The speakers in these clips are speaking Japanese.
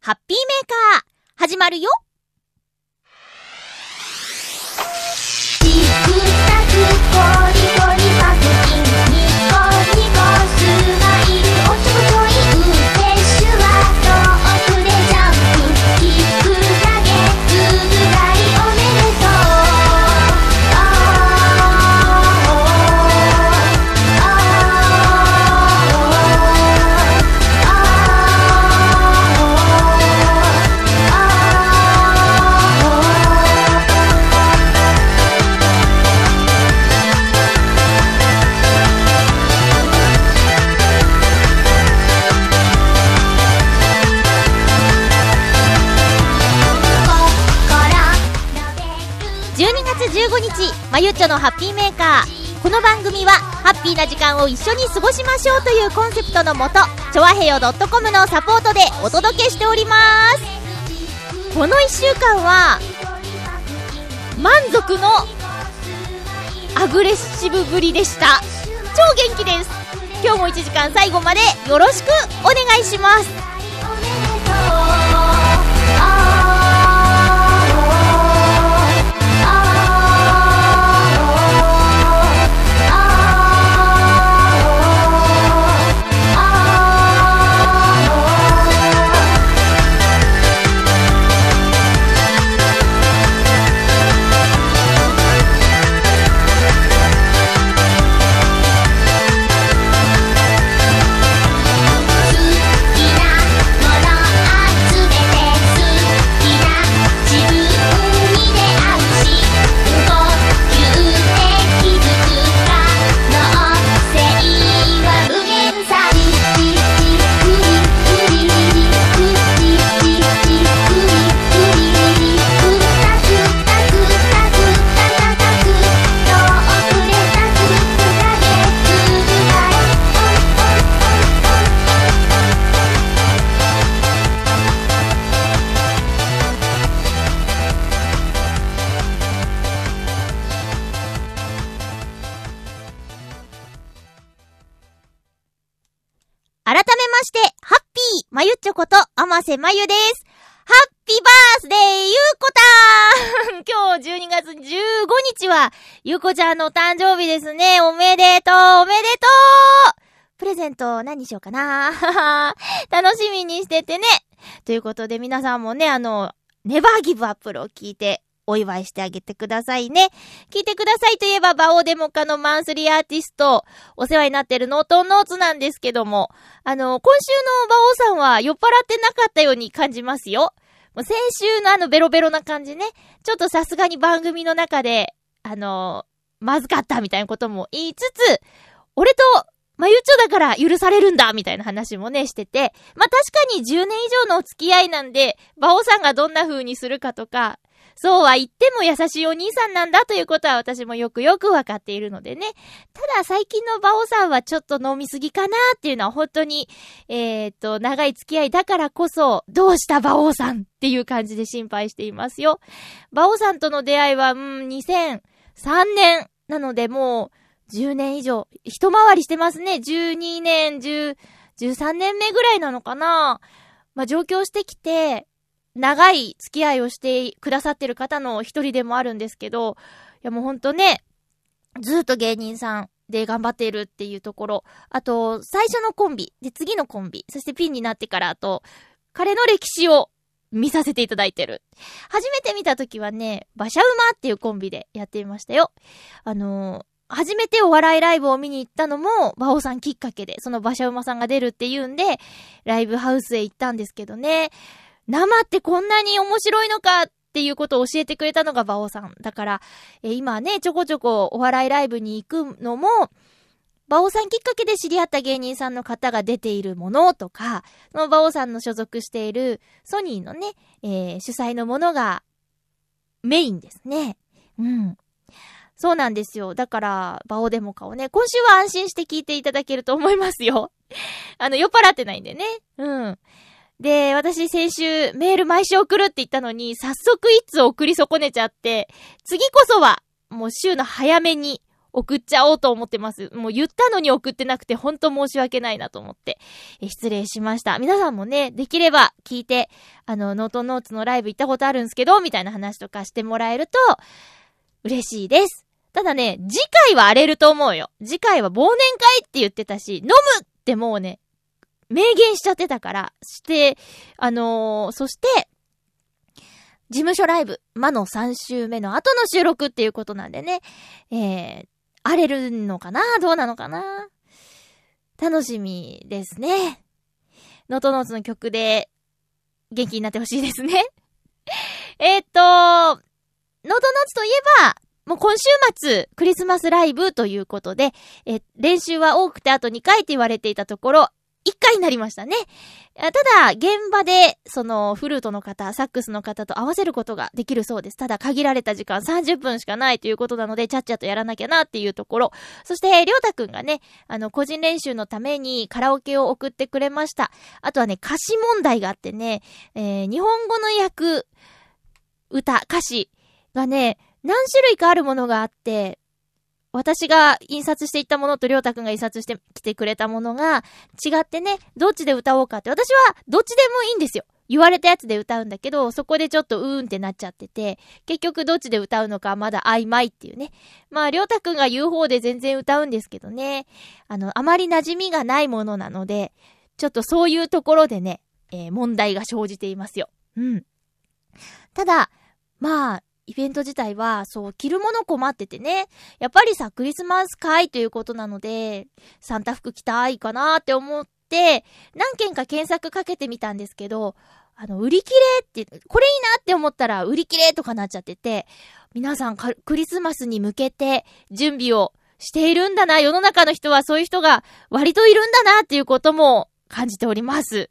ハッピーメーカー、始まるよ。まゆちょのハッピーメーカー。この番組は、ハッピーな時間を一緒に過ごしましょうというコンセプトのもと、ちょわへよ .com のサポートでお届けしております。この1週間は、満足のアグレッシブぶりでした。超元気です。今日も1時間最後までよろしくお願いします。まゆです。ハッピーバースデーゆうこたん 今日12月15日は、ゆうこちゃんのお誕生日ですね。おめでとうおめでとうプレゼント何にしようかな 楽しみにしててね。ということで皆さんもね、あの、ネバーギブアップルを聞いて、お祝いしてあげてくださいね。聞いてくださいといえば、バオデモカのマンスリーアーティスト、お世話になってるノートンノーツなんですけども、あの、今週のバオさんは酔っ払ってなかったように感じますよ。もう先週のあのベロベロな感じね、ちょっとさすがに番組の中で、あの、まずかったみたいなことも言いつつ、俺と、まゆっちょだから許されるんだみたいな話もね、してて。まあ、確かに10年以上のお付き合いなんで、バオさんがどんな風にするかとか、そうは言っても優しいお兄さんなんだということは私もよくよくわかっているのでね。ただ最近のバオさんはちょっと飲みすぎかなっていうのは本当に、えっ、と、長い付き合いだからこそ、どうしたバオさんっていう感じで心配していますよ。バオさんとの出会いは、うん、2003年なのでもう10年以上、一回りしてますね。12年、10、13年目ぐらいなのかなまあ、上京してきて、長い付き合いをしてくださってる方の一人でもあるんですけど、いやもうほんとね、ずっと芸人さんで頑張っているっていうところ。あと、最初のコンビ、で、次のコンビ、そしてピンになってからあと、彼の歴史を見させていただいてる。初めて見た時はね、馬車馬っていうコンビでやっていましたよ。あのー初めてお笑いライブを見に行ったのも、馬王さんきっかけで、その馬車馬さんが出るっていうんで、ライブハウスへ行ったんですけどね。生ってこんなに面白いのかっていうことを教えてくれたのが馬王さん。だから、えー今ね、ちょこちょこお笑いライブに行くのも、馬王さんきっかけで知り合った芸人さんの方が出ているものとか、その馬王さんの所属しているソニーのね、えー主催のものがメインですね。うん。そうなんですよ。だから、バオデモカをね、今週は安心して聞いていただけると思いますよ。あの、酔っ払ってないんでね。うん。で、私先週メール毎週送るって言ったのに、早速いつ送り損ねちゃって、次こそは、もう週の早めに送っちゃおうと思ってます。もう言ったのに送ってなくて、ほんと申し訳ないなと思って、失礼しました。皆さんもね、できれば聞いて、あの、ノートノーツのライブ行ったことあるんですけど、みたいな話とかしてもらえると、嬉しいです。ただね、次回は荒れると思うよ。次回は忘年会って言ってたし、飲むってもうね、明言しちゃってたから、して、あのーそして、事務所ライブ、魔の3週目の後の収録っていうことなんでね、えー、荒れるのかな？どうなのかな？楽しみですね。ノートノーツの曲で元気になってほしいですね。えっと、ノートノーツといえば、もう今週末、クリスマスライブということで、え、練習は多くてあと2回って言われていたところ、1回になりましたね。ただ、現場で、その、フルートの方、サックスの方と合わせることができるそうです。ただ、限られた時間30分しかないということなので、ちゃっちゃとやらなきゃなっていうところ。そして、りょうたくんがね、あの、個人練習のためにカラオケを送ってくれました。あとはね、歌詞問題があってね、えー日本語の訳、歌、歌詞がね、何種類かあるものがあって、私が印刷していったものとりょうたくんが印刷してきてくれたものが違ってね、どっちで歌おうかって、私はどっちでもいいんですよ。言われたやつで歌うんだけど、そこでちょっとうーんってなっちゃってて、結局どっちで歌うのかまだ曖昧っていうね。まあ、りょうたくんが言う方で全然歌うんですけどね。あの、あまり馴染みがないものなので、ちょっとそういうところでね、えー問題が生じていますよ。うん。ただ、まあ、イベント自体は、そう、着るもの困っててね。やっぱりさ、クリスマス会ということなので、サンタ服着たいかなって思って、何件か検索かけてみたんですけど、あの、売り切れって、これいいなって思ったら売り切れとかなっちゃってて、皆さんクリスマスに向けて準備をしているんだな、世の中の人はそういう人が割といるんだなっていうことも感じております。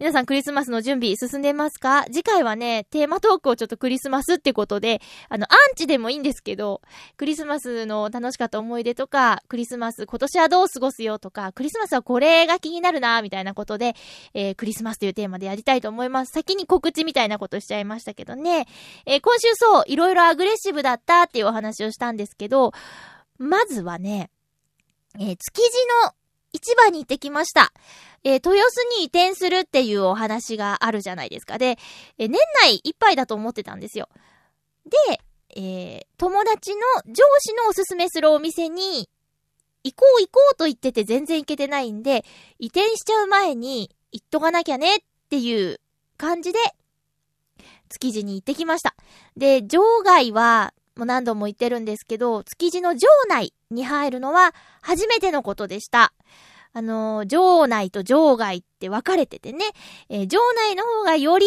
皆さんクリスマスの準備進んでますか？次回はね、テーマトークをちょっとクリスマスってことで、あの、アンチでもいいんですけど、クリスマスの楽しかった思い出とか、クリスマス今年はどう過ごすよとか、クリスマスはこれが気になるな、みたいなことで、えークリスマスというテーマでやりたいと思います。先に告知みたいなことしちゃいましたけどね。えー今週そう、いろいろアグレッシブだったっていうお話をしたんですけど、まずはね、えー築地の市場に行ってきました。えー豊洲に移転するっていうお話があるじゃないですか。で、えー年内いっぱいだと思ってたんですよ。で、えー友達の上司のおすすめするお店に、行こう行こうと言ってて全然行けてないんで、移転しちゃう前に行っとかなきゃねっていう感じで、築地に行ってきました。で、場外は、もう何度も言ってるんですけど、築地の場内に入るのは初めてのことでした。あの、場内と場外って分かれててね、えー場内の方がより、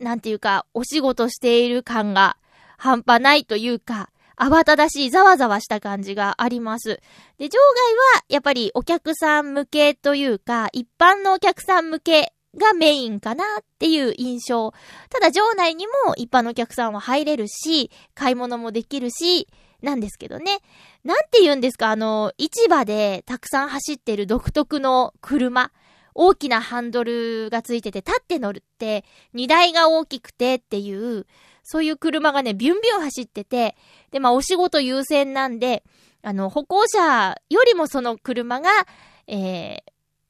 なんていうか、お仕事している感が半端ないというか、慌ただしいざわざわした感じがあります。で、場外はやっぱりお客さん向けというか、一般のお客さん向けがメインかなっていう印象。ただ場内にも一般のお客さんは入れるし、買い物もできるし、なんですけどね。なんて言うんですか？あの、市場でたくさん走ってる独特の車。大きなハンドルがついてて、立って乗るって、荷台が大きくてっていう、そういう車がね、ビュンビュン走ってて、で、まあ、お仕事優先なんで、あの、歩行者よりもその車が、えー、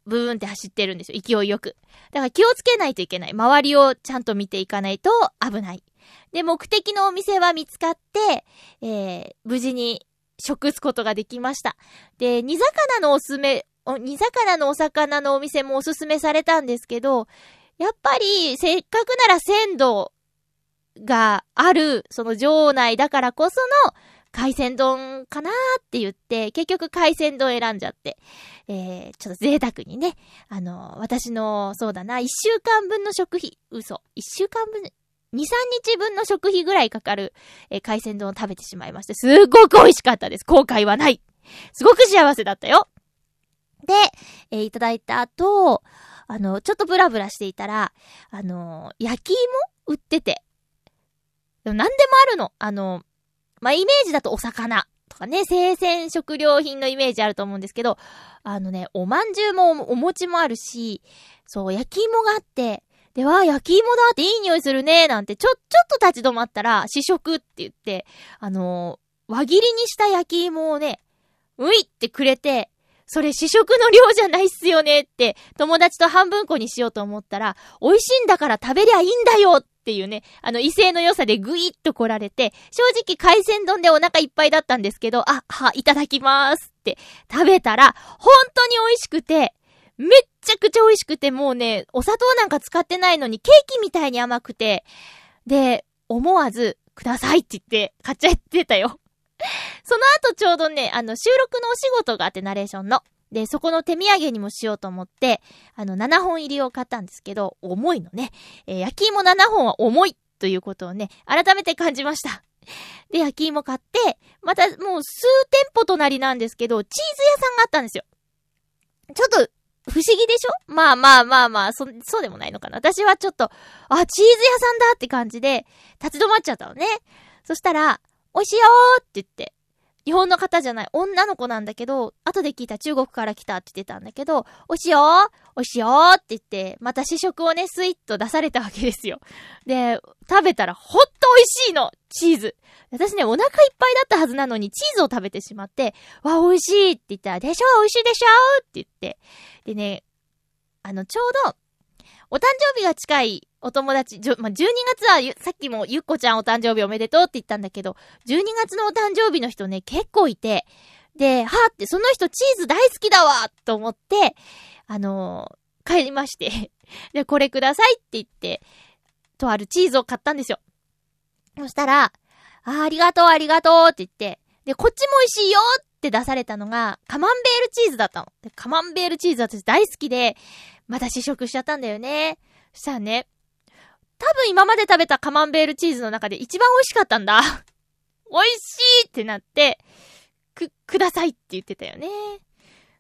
ブーンって走ってるんですよ。勢いよく。だから気をつけないといけない。周りをちゃんと見ていかないと危ない。で、目的のお店は見つかって、えー、無事に食すことができました。で、煮魚のおすすめ、煮魚のお魚のお店もおすすめされたんですけど、やっぱり、せっかくなら鮮度がある、その場内だからこその海鮮丼かなーって言って、結局海鮮丼選んじゃって、えー、ちょっと贅沢にね、あの、私の、そうだな、一週間分の食費、嘘、一週間分、2、3日分の食費ぐらいかかる、えー海鮮丼を食べてしまいまして、すっごく美味しかったです。後悔はない。すごく幸せだったよ。で、えーいただいた後、あの、ちょっとブラブラしていたら、あの、焼き芋売ってて。でも何でもあるの。あの、まあ、イメージだとお魚とかね、生鮮食料品のイメージあると思うんですけど、あのね、おまんじゅうもお餅もあるし、そう、焼き芋があって、で、わあ、焼き芋だっていい匂いするね、なんて、ちょ、ちょっと立ち止まったら、試食って言って、あの輪切りにした焼き芋をね、ういってくれて、それ試食の量じゃないっすよねって、友達と半分こにしようと思ったら、美味しいんだから食べりゃいいんだよっっていうね、あの威勢の良さでぐいっと来られて、正直海鮮丼でお腹いっぱいだったんですけど、あ、は、いただきますって食べたら、本当に美味しくて、めっちゃくちゃ美味しくて、もうね、お砂糖なんか使ってないのにケーキみたいに甘くて、で、思わず、くださいって言って買っちゃってたよ。その後ちょうどね、あの、収録のお仕事があって、ナレーションの。で、そこの手土産にもしようと思って、あの、7本入りを買ったんですけど、重いのね。えー、焼き芋7本は重いということをね、改めて感じました。で、焼き芋買って、またもう数店舗隣なんですけど、チーズ屋さんがあったんですよ。ちょっと、不思議でしょ？まあまあまあまあ、そ、そうでもないのかな。私はちょっと、あ、チーズ屋さんだって感じで、立ち止まっちゃったのね。そしたら、美味しいよーって言って、日本の方じゃない、女の子なんだけど、後で聞いた中国から来たって言ってたんだけど、美味しいよー美味しよーって言って、また試食をね、スイッと出されたわけですよ。で、食べたらほんと美味しいのチーズ。私ね、お腹いっぱいだったはずなのに、チーズを食べてしまって、わ、美味しいって言ったら、でしょ美味しいでしょって言って。でね、あの、ちょうど、お誕生日が近いお友達、じょ、まあ、12月はさっきもゆっこちゃんお誕生日おめでとうって言ったんだけど、12月のお誕生日の人ね、結構いて、で、はーって、その人チーズ大好きだわと思って、あのー、帰りまして で、これくださいって言って、とあるチーズを買ったんですよ。そしたら、あありがとう、ありがとうって言って、で、こっちも美味しいよって出されたのが、カマンベールチーズだったの。カマンベールチーズ私大好きで、また試食しちゃったんだよね。そしたらね、多分今まで食べたカマンベールチーズの中で一番美味しかったんだ。美味しいってなって、く、くださいって言ってたよね。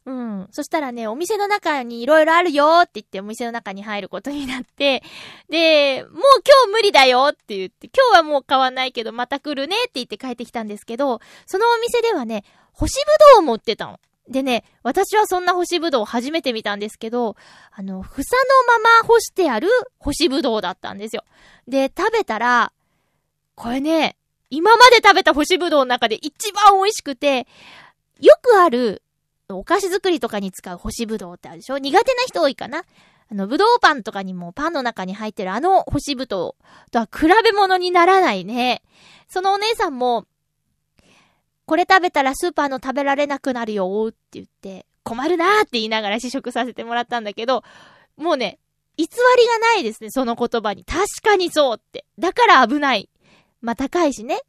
うん。そしたらね、お店の中に色々あるよって言ってお店の中に入ることになって、で、もう今日無理だよって言って、今日はもう買わないけどまた来るねって言って帰ってきたんですけど、そのお店ではね、干しぶどうを持ってたの。でね、私はそんな干しぶどう初めて見たんですけど、あの、房のまま干してある干しぶどうだったんですよ。で、食べたら、これね、今まで食べた干しぶどうの中で一番美味しくて、よくある、お菓子作りとかに使う干しぶどうってあるでしょ？苦手な人多いかな？あの、ぶどうパンとかにもパンの中に入ってるあの干しぶどうとは比べ物にならないね。そのお姉さんも、これ食べたらスーパーの食べられなくなるよって言って、困るなーって言いながら試食させてもらったんだけど、もうね、偽りがないですね、その言葉に。確かにそうって。だから危ない。まあ、高いしね。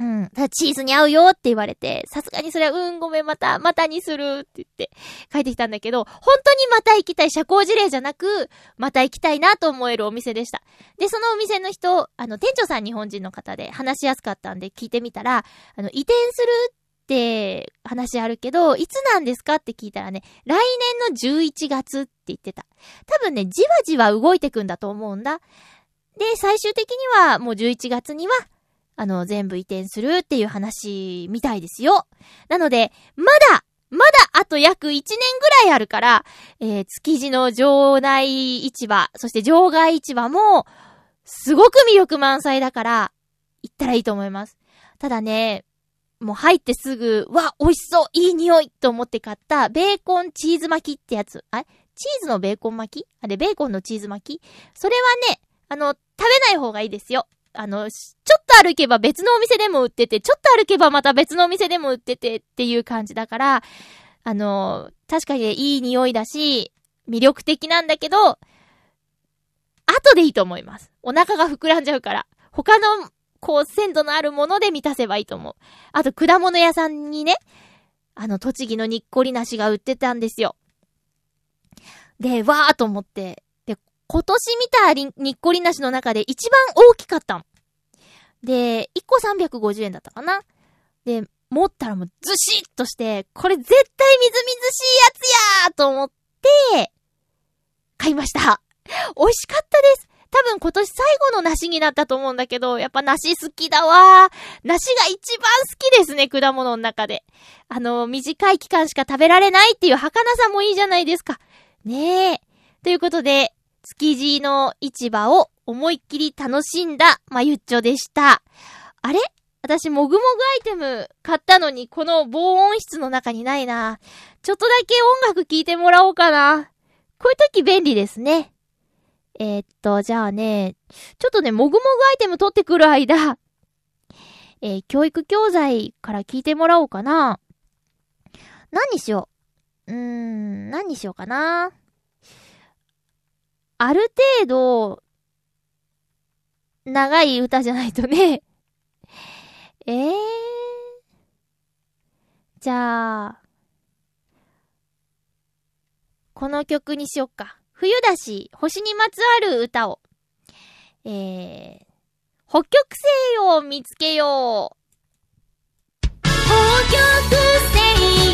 うん。ただチーズに合うよって言われて、さすがにそれは、うん、ごめん、また、またにするって言って帰ってきたんだけど、本当にまた行きたい、社交辞令じゃなく、また行きたいなと思えるお店でした。で、そのお店の人、あの、店長さん日本人の方で話しやすかったんで聞いてみたら、あの、移転するって話あるけど、いつなんですかって聞いたらね、来年の11月って言ってた。多分ね、じわじわ動いてくんだと思うんだ。で、最終的にはもう11月にはあの、全部移転するっていう話みたいですよ。なので、まだ、まだあと約1年ぐらいあるから、えー、築地の場内市場、そして場外市場も、すごく魅力満載だから、行ったらいいと思います。ただね、もう入ってすぐ、わ、美味しそういい匂いと思って買った、ベーコンチーズ巻きってやつ。あチーズのベーコン巻き？あれ、ベーコンのチーズ巻き？それはね、あの、食べない方がいいですよ。あの、ちょっと歩けば別のお店でも売ってて、ちょっと歩けばまた別のお店でも売っててっていう感じだから、あの、確かにいい匂いだし、魅力的なんだけど、後でいいと思います。お腹が膨らんじゃうから。他の、こう、鮮度のあるもので満たせばいいと思う。あと、果物屋さんにね、あの、栃木のにっこり梨が売ってたんですよ。で、わーと思って、今年見たにっこりなしの中で一番大きかったん。で、1個350円だったかな。で、持ったらもうずしっとして、これ絶対みずみずしいやつやーと思って、買いました。美味しかったです。多分今年最後の梨になったと思うんだけど、やっぱ梨好きだわー。梨が一番好きですね、果物の中で。あの、短い期間しか食べられないっていう儚さもいいじゃないですか。ねえ。ということで、築地の市場を思いっきり楽しんだまゆっちょでした。あれ？私、もぐもぐアイテム買ったのに、この防音室の中にないな。ちょっとだけ音楽聴いてもらおうかな。こういう時便利ですね。えー、っと、じゃあね、ちょっとね、もぐもぐアイテム取ってくる間、えー、教育教材から聞いてもらおうかな。何にしよう。うーん、何にしようかな。ある程度、長い歌じゃないとね。え えー、じゃあ、この曲にしよっか。冬だし、星にまつわる歌を。えー、北極星を見つけよう。北極星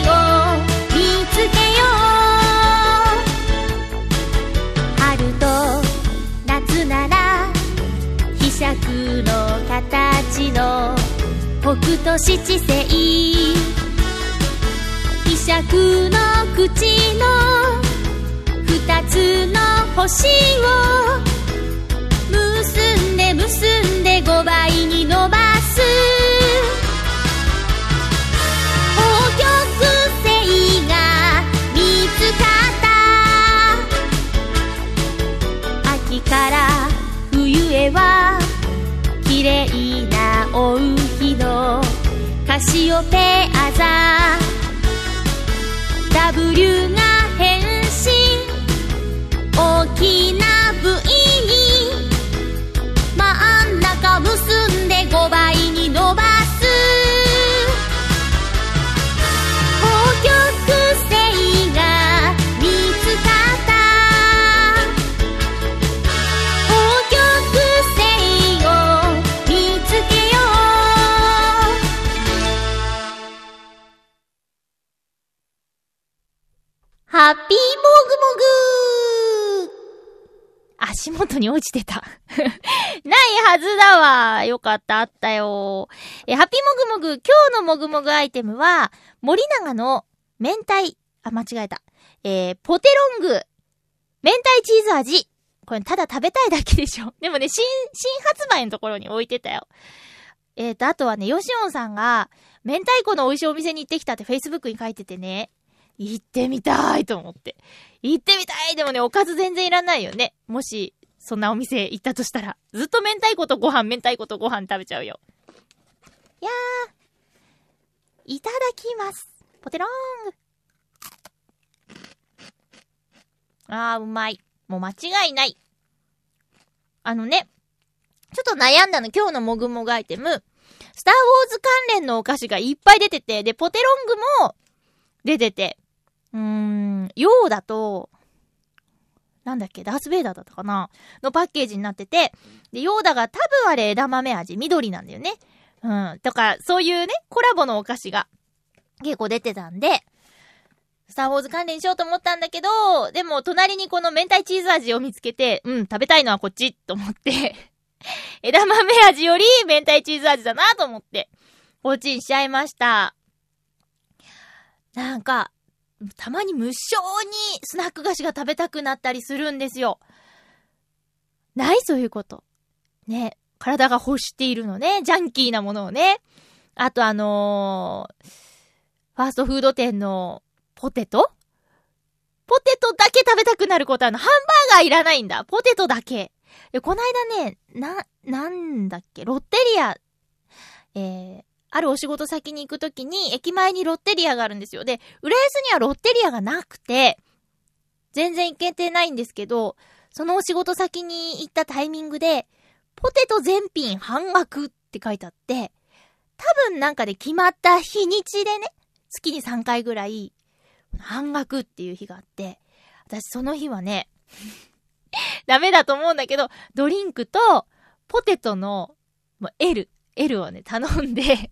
を見つけよう飛尺の形の北斗七星飛尺の口の二つの星を結んで結んで5倍に伸ばす。追う日のカシオペア座 W がハッピーもぐもぐ足元に落ちてた。ないはずだわ。よかった、あったよ。え、ハッピーもぐもぐ、今日のもぐもぐアイテムは、森永の明太、あ、間違えた。えー、ポテロング、明太チーズ味。これただ食べたいだけでしょ。でもね、新、新発売のところに置いてたよ。えーと、あとはね、ヨシオンさんが、明太子の美味しいお店に行ってきたって Facebook に書いててね、行ってみたいと思って。行ってみたいでもね、おかず全然いらないよね。もし、そんなお店行ったとしたら。ずっと明太子とご飯、明太子とご飯食べちゃうよ。いやー。いただきます。ポテローング。あー、うまい。もう間違いない。あのね、ちょっと悩んだの、今日のもぐもぐアイテム。スターウォーズ関連のお菓子がいっぱい出てて、で、ポテロングも出てて、うーん、ヨーダと、なんだっけ、ダースベイダーだったかなのパッケージになってて、で、ヨーダが多分あれ枝豆味、緑なんだよね。うん。とか、そういうね、コラボのお菓子が結構出てたんで、スターウォーズ関連しようと思ったんだけど、でも隣にこの明太チーズ味を見つけて、うん、食べたいのはこっちと思って、枝豆味より明太チーズ味だなと思って、こっちにしちゃいました。なんか、たまに無性にスナック菓子が食べたくなったりするんですよ。ないそういうこと。ね。体が欲しているのね。ジャンキーなものをね。あとあのー、ファーストフード店のポテト？ポテトだけ食べたくなることあの、ハンバーガーいらないんだ。ポテトだけ。で、こないだね、な、なんだっけ、ロッテリア、えー、あるお仕事先に行くときに、駅前にロッテリアがあるんですよ。で、浦安にはロッテリアがなくて、全然行けてないんですけど、そのお仕事先に行ったタイミングで、ポテト全品半額って書いてあって、多分なんかで決まった日にちでね、月に3回ぐらい、半額っていう日があって、私その日はね、ダメだと思うんだけど、ドリンクと、ポテトの、もう L、L をね、頼んで、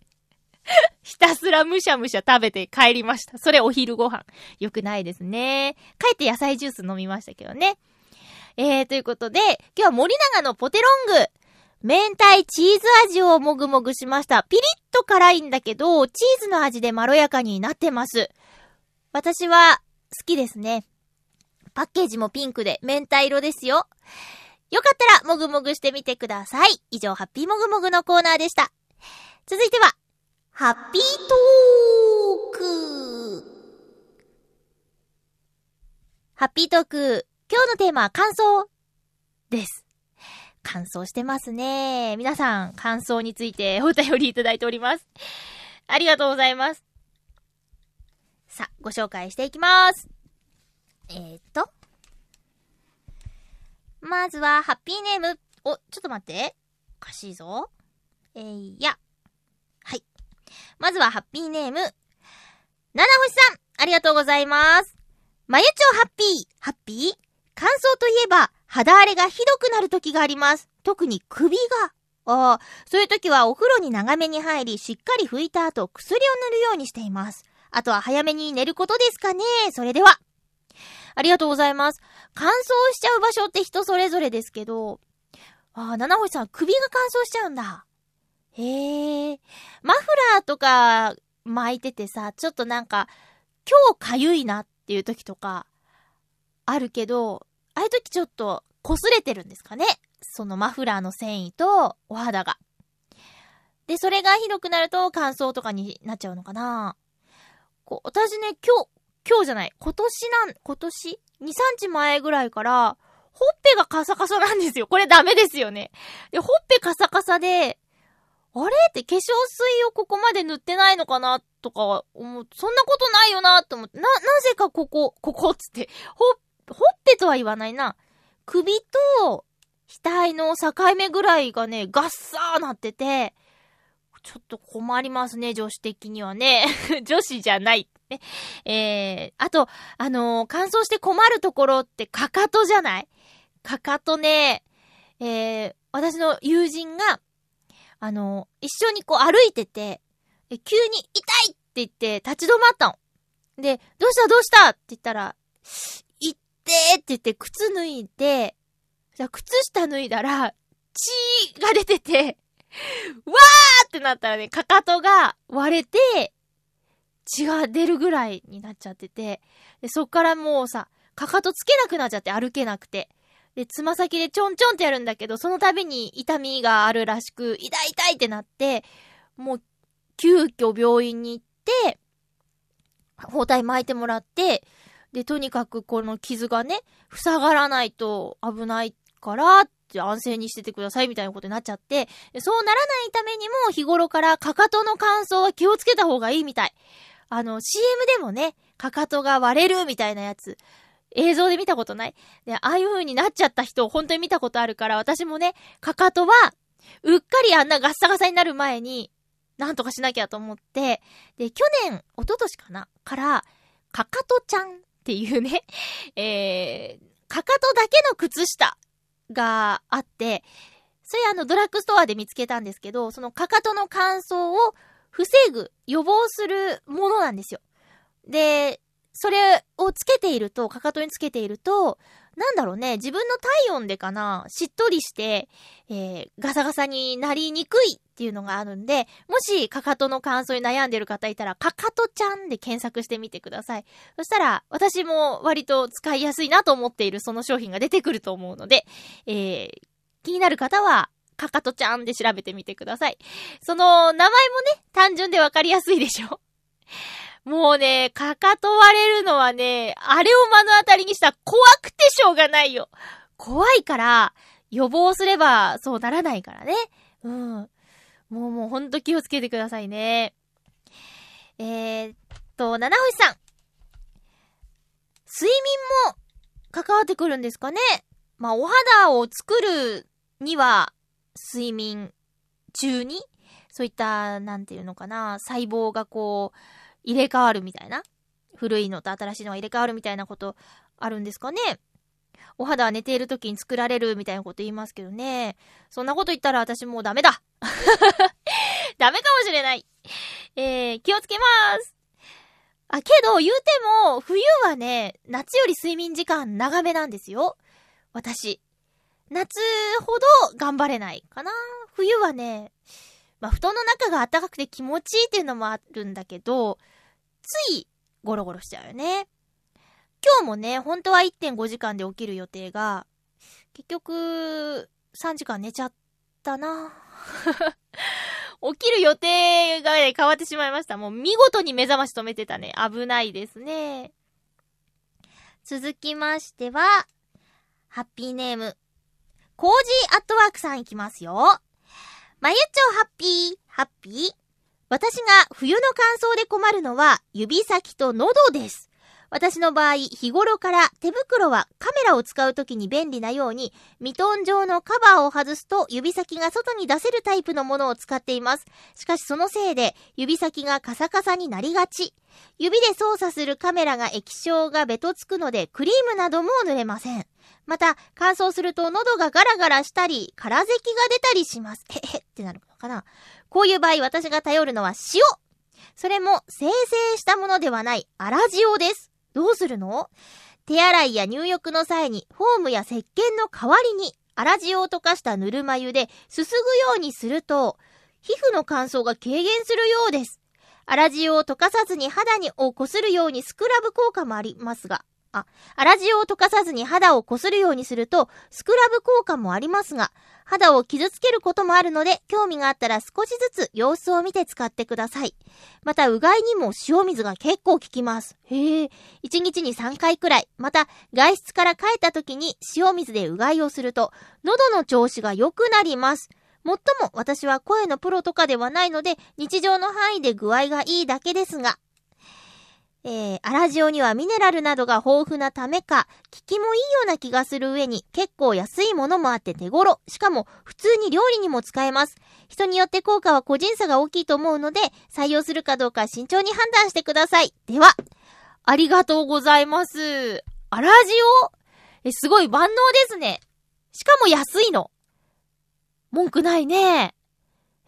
ひたすらむしゃむしゃ食べて帰りました。それお昼ご飯。よくないですね。帰って野菜ジュース飲みましたけどね。えー、ということで、今日は森永のポテロング、明太チーズ味をもぐもぐしました。ピリッと辛いんだけど、チーズの味でまろやかになってます。私は好きですね。パッケージもピンクで明太色ですよ。よかったらもぐもぐしてみてください。以上、ハッピーもぐもぐのコーナーでした。続いては、ハッピートーク。ハッピートーク。今日のテーマは感想です。感想してますね。皆さん、感想についてお便りいただいております。ありがとうございます。さあ、ご紹介していきます。えー、っと。まずは、ハッピーネーム。お、ちょっと待って。おかしいぞ。えー、や。まずは、ハッピーネーム。七星さん、ありがとうございます。まゆちょハッピー、ハッピー？乾燥といえば、肌荒れがひどくなる時があります。特に首が。ああ、そういう時はお風呂に長めに入り、しっかり拭いた後、薬を塗るようにしています。あとは早めに寝ることですかね。それでは。ありがとうございます。乾燥しちゃう場所って人それぞれですけど、ああ、七星さん、首が乾燥しちゃうんだ。へえ。マフラーとか巻いててさ、ちょっとなんか、今日かゆいなっていう時とか、あるけど、ああいう時ちょっと擦れてるんですかねそのマフラーの繊維とお肌が。で、それがひどくなると乾燥とかになっちゃうのかなこう、私ね、今日、今日じゃない、今年なん、今年 ?2、3日前ぐらいから、ほっぺがカサカサなんですよ。これダメですよね。で、ほっぺカサカサで、あれ？って化粧水をここまで塗ってないのかなとか思う。そんなことないよなと思って。な、なぜかここ、ここっつって、ほ、ほっぺとは言わないな。首と、額の境目ぐらいがね、ガッサーなってて、ちょっと困りますね、女子的にはね。女子じゃない。ね。えー、あと、あのー乾燥して困るところってかかとじゃない？かかとね、えー、私の友人が、あの一緒にこう歩いてて、急に痛いって言って立ち止まったの。で、どうしたどうしたって言ったら、いってって言って靴脱いで、じゃ靴下脱いだら、血が出てて、わーってなったらね、かかとが割れて、血が出るぐらいになっちゃってて、で、そっからもうさ、かかとつけなくなっちゃって歩けなくて。で、つま先でちょんちょんってやるんだけど、その度に痛みがあるらしく、痛い痛いってなって、もう、急遽病院に行って、包帯巻いてもらって、で、とにかくこの傷がね、塞がらないと危ないから、って安静にしててくださいみたいなことになっちゃって、そうならないためにも日頃からかかとの乾燥は気をつけた方がいいみたい。あの、CM でもね、かかとが割れるみたいなやつ、映像で見たことない？で、ああいう風になっちゃった人を本当に見たことあるから、私もね、かかとは、うっかりあんなガッサガサになる前に、なんとかしなきゃと思って、で、去年、一昨年かな？から、かかとちゃんっていうね、えー、かかとだけの靴下があって、それあのドラッグストアで見つけたんですけど、そのかかとの乾燥を防ぐ、予防するものなんですよ。で、それをつけていると、かかとにつけていると、なんだろうね、自分の体温でかな、しっとりして、えー、ガサガサになりにくいっていうのがあるんで、もしかかとの乾燥に悩んでる方いたら、かかとちゃんで検索してみてください。そしたら、私も割と使いやすいなと思っているその商品が出てくると思うので、えー、気になる方は、かかとちゃんで調べてみてください。その、名前もね、単純でわかりやすいでしょ？もうね、かかと割れるのはね、あれを目の当たりにしたら怖くてしょうがないよ。怖いから、予防すればそうならないからね。うん。もうもうほんと気をつけてくださいね。えー、っと、七星さん。睡眠も関わってくるんですかね？まあ、お肌を作るには、睡眠中に、そういった、なんていうのかな、細胞がこう、入れ替わるみたいな？古いのと新しいのが入れ替わるみたいなことあるんですかね？お肌は寝ている時に作られるみたいなこと言いますけどね。そんなこと言ったら私もうダメだ ダメかもしれない。えー、気をつけます。あ、けど、言うても、冬はね、夏より睡眠時間長めなんですよ。私。夏ほど頑張れないかな。冬はね、まあ、布団の中が暖かくて気持ちいいっていうのもあるんだけど、ついゴロゴロしちゃうよね。今日もね、本当は1.5時間で起きる予定が、結局、3時間寝ちゃったな。起きる予定がね、変わってしまいました。もう見事に目覚まし止めてたね。危ないですね。続きましては、ハッピーネーム、コージーアットワークさんいきますよ。まゆっちょハッピー、ハッピー。私が冬の乾燥で困るのは指先と喉です。私の場合、日頃から手袋はカメラを使うときに便利なように、ミトン状のカバーを外すと指先が外に出せるタイプのものを使っています。しかしそのせいで指先がカサカサになりがち。指で操作するカメラが液晶がべとつくのでクリームなども塗れません。また、乾燥すると喉がガラガラしたり、空咳が出たりします。へへってなるのかなこういう場合私が頼るのは塩それも生成したものではない粗塩です。どうするの？手洗いや入浴の際にフォームや石鹸の代わりに粗塩を溶かしたぬるま湯ですすぐようにすると、皮膚の乾燥が軽減するようです。粗塩を溶かさずに肌にをこするようにスクラブ効果もありますが、あ、粗塩を溶かさずに肌をこするようにすると、スクラブ効果もありますが、肌を傷つけることもあるので、興味があったら少しずつ様子を見て使ってください。また、うがいにも塩水が結構効きます。へえ、1日に3回くらい。また、外出から帰った時に塩水でうがいをすると、喉の調子が良くなります。もっとも私は声のプロとかではないので、日常の範囲で具合がいいだけですが、えー、粗塩にはミネラルなどが豊富なためか、効きもいいような気がする上に結構安いものもあって手頃。しかも普通に料理にも使えます。人によって効果は個人差が大きいと思うので、採用するかどうか慎重に判断してください。では、ありがとうございます。粗塩え、すごい万能ですね。しかも安いの。文句ないね。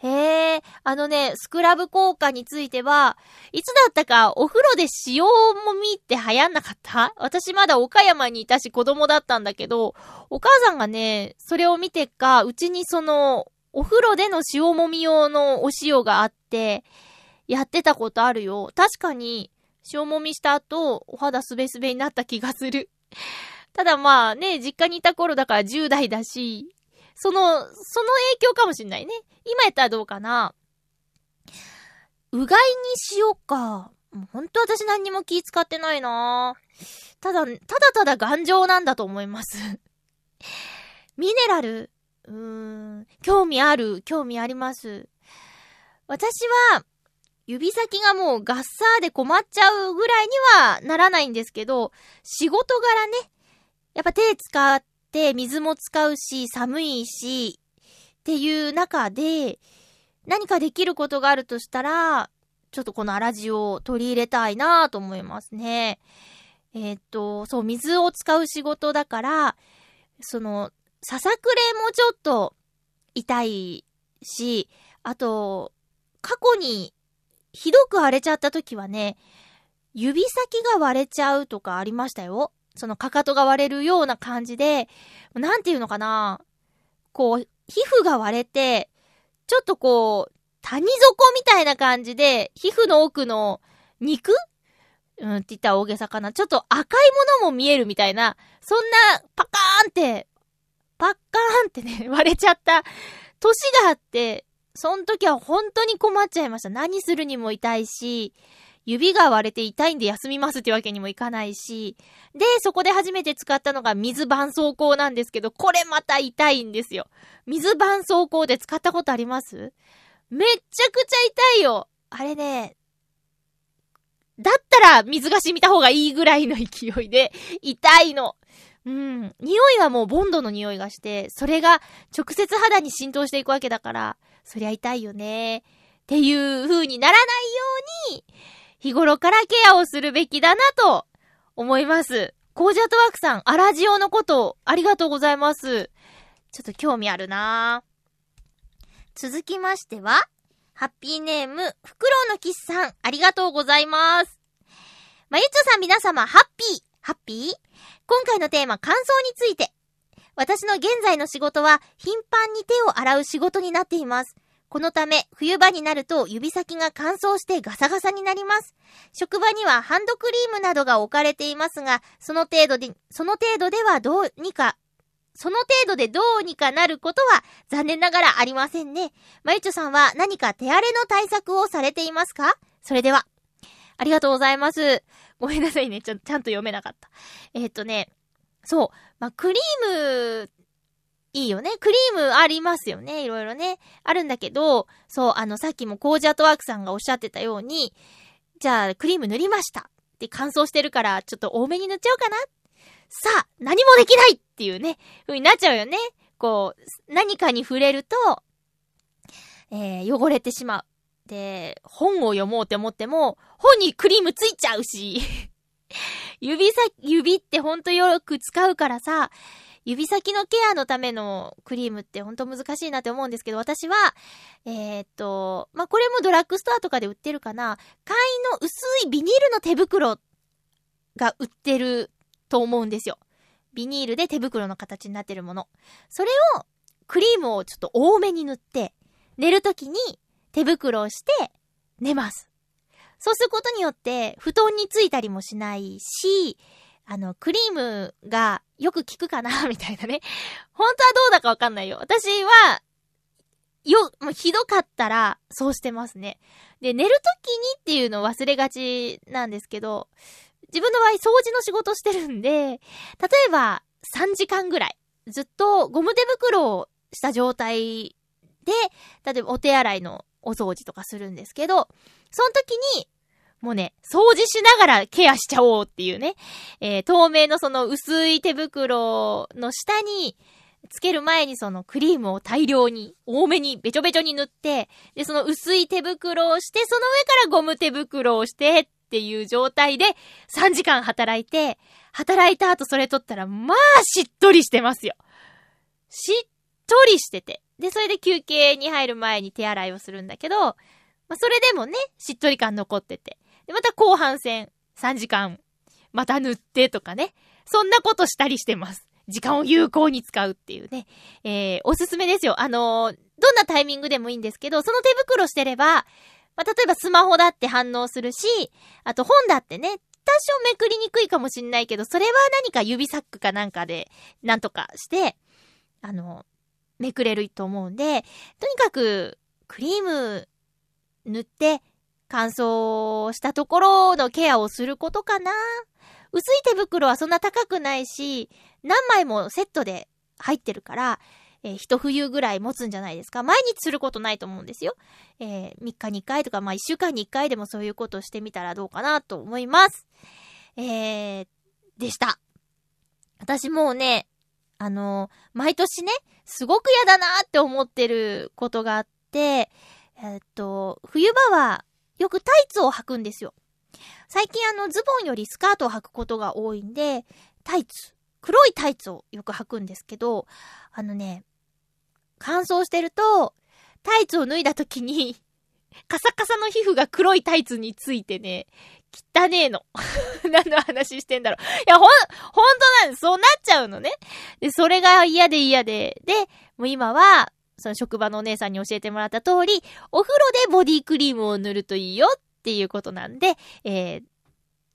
へえ、あのね、スクラブ効果については、いつだったかお風呂で塩もみって流行んなかった？私まだ岡山にいたし子供だったんだけど、お母さんがね、それを見てか、うちにその、お風呂での塩もみ用のお塩があって、やってたことあるよ。確かに、塩もみした後、お肌すべすべになった気がする。ただまあね、実家にいた頃だから10代だし、その、その影響かもしんないね。今やったらどうかな。うがいにしようか。もうほんと私何にも気使ってないなただ、ただただ頑丈なんだと思います。ミネラルうーん、興味ある、興味あります。私は、指先がもうガッサーで困っちゃうぐらいにはならないんですけど、仕事柄ね、やっぱ手使って水も使うし、寒いし、っていう中で、何かできることがあるとしたら、ちょっとこの粗塩を取り入れたいなと思いますね。えーっと、そう、水を使う仕事だから、その、ささくれもちょっと痛いし、あと、過去にひどく荒れちゃった時はね、指先が割れちゃうとかありましたよ。そのかかとが割れるような感じで、なんていうのかな。こう、皮膚が割れて、ちょっとこう、谷底みたいな感じで、皮膚の奥の肉？うんって言ったら大げさかな。ちょっと赤いものも見えるみたいな、そんな、パカーンって、パッカーンってね、割れちゃった年があって、その時は本当に困っちゃいました。何するにも痛いし、指が割れて痛いんで休みますってわけにもいかないし、で、そこで初めて使ったのが水絆創膏なんですけど、これまた痛いんですよ。水絆創膏で使ったことあります？めっちゃくちゃ痛いよ。あれね、だったら水が染みた方がいいぐらいの勢いで痛いの。うん。匂いはもうボンドの匂いがして、それが直接肌に浸透していくわけだから、そりゃ痛いよね。っていう風にならないように、日頃からケアをするべきだなと思います。コージャトワークさん、アラジオのこと、ありがとうございます。ちょっと興味あるな続きましては、ハッピーネーム、フクロウのキスさん、ありがとうございます。まゆっちょさん皆様、ハッピー、ハッピー？今回のテーマ、乾燥について。私の現在の仕事は、頻繁に手を洗う仕事になっています。このため、冬場になると指先が乾燥してガサガサになります。職場にはハンドクリームなどが置かれていますが、その程度で、その程度ではどうにか、その程度でどうにかなることは残念ながらありませんね。まゆちょさんは何か手荒れの対策をされていますか？それでは。ありがとうございます。ごめんなさいね。ちょ、ちゃんと読めなかった。えーっとね、そう。まあ、クリーム、いいよね。クリームありますよね。いろいろね。あるんだけど、そう、あの、さっきもコージアートワークさんがおっしゃってたように、じゃあ、クリーム塗りました。で、乾燥してるから、ちょっと多めに塗っちゃおうかな。さあ、何もできないっていうね、風になっちゃうよね。こう、何かに触れると、えー、汚れてしまう。で、本を読もうって思っても、本にクリームついちゃうし。指先、指ってほんとよく使うからさ、指先のケアのためのクリームってほんと難しいなって思うんですけど、私は、えーっと、まあ、これもドラッグストアとかで売ってるかな、簡易の薄いビニールの手袋が売ってると思うんですよ。ビニールで手袋の形になってるもの。それを、クリームをちょっと多めに塗って、寝るときに手袋をして寝ます。そうすることによって、布団についたりもしないし、あの、クリームがよく効くかなみたいなね。本当はどうだかわかんないよ。私は、よ、もうひどかったら、そうしてますね。で、寝るときにっていうのを忘れがちなんですけど、自分の場合掃除の仕事してるんで、例えば3時間ぐらい、ずっとゴム手袋をした状態で、例えばお手洗いのお掃除とかするんですけど、その時に、もうね、掃除しながらケアしちゃおうっていうね、えー透明のその薄い手袋の下に、つける前にそのクリームを大量に、多めにべちょべちょに塗って、で、その薄い手袋をして、その上からゴム手袋をしてっていう状態で3時間働いて、働いた後それ取ったら、まあ、しっとりしてますよ。しっとりしてて。で、それで休憩に入る前に手洗いをするんだけど、まあ、それでもね、しっとり感残ってて。で、また後半戦、3時間、また塗ってとかね。そんなことしたりしてます。時間を有効に使うっていうね。えー、おすすめですよ。あのーどんなタイミングでもいいんですけど、その手袋してれば、まあ、例えばスマホだって反応するし、あと本だってね、多少めくりにくいかもしんないけど、それは何か指サックかなんかで、なんとかして、あの、めくれると思うんで、とにかく、クリーム塗って、乾燥したところのケアをすることかな。薄い手袋はそんな高くないし、何枚もセットで入ってるから、えー一冬ぐらい持つんじゃないですか。毎日することないと思うんですよ。えー3日に1回とか、まあ1週間に1回でもそういうことをしてみたらどうかなと思います。えー、でした。私もうね、あの毎年ね、すごく嫌だなって思ってることがあって、えーっと、冬場はよくタイツを履くんですよ。最近あの、ズボンよりスカートを履くことが多いんで、タイツ、黒いタイツをよく履くんですけど、あのね、乾燥してると、タイツを脱いだ時に、カサカサの皮膚が黒いタイツについてね、汚ねえの。何の話してんだろう。いや、ほん、ほんとなんです。そうなっちゃうのね。で、それが嫌で嫌で。で、もう今は、その職場のお姉さんに教えてもらった通り、お風呂でボディクリームを塗るといいよっていうことなんで、えー、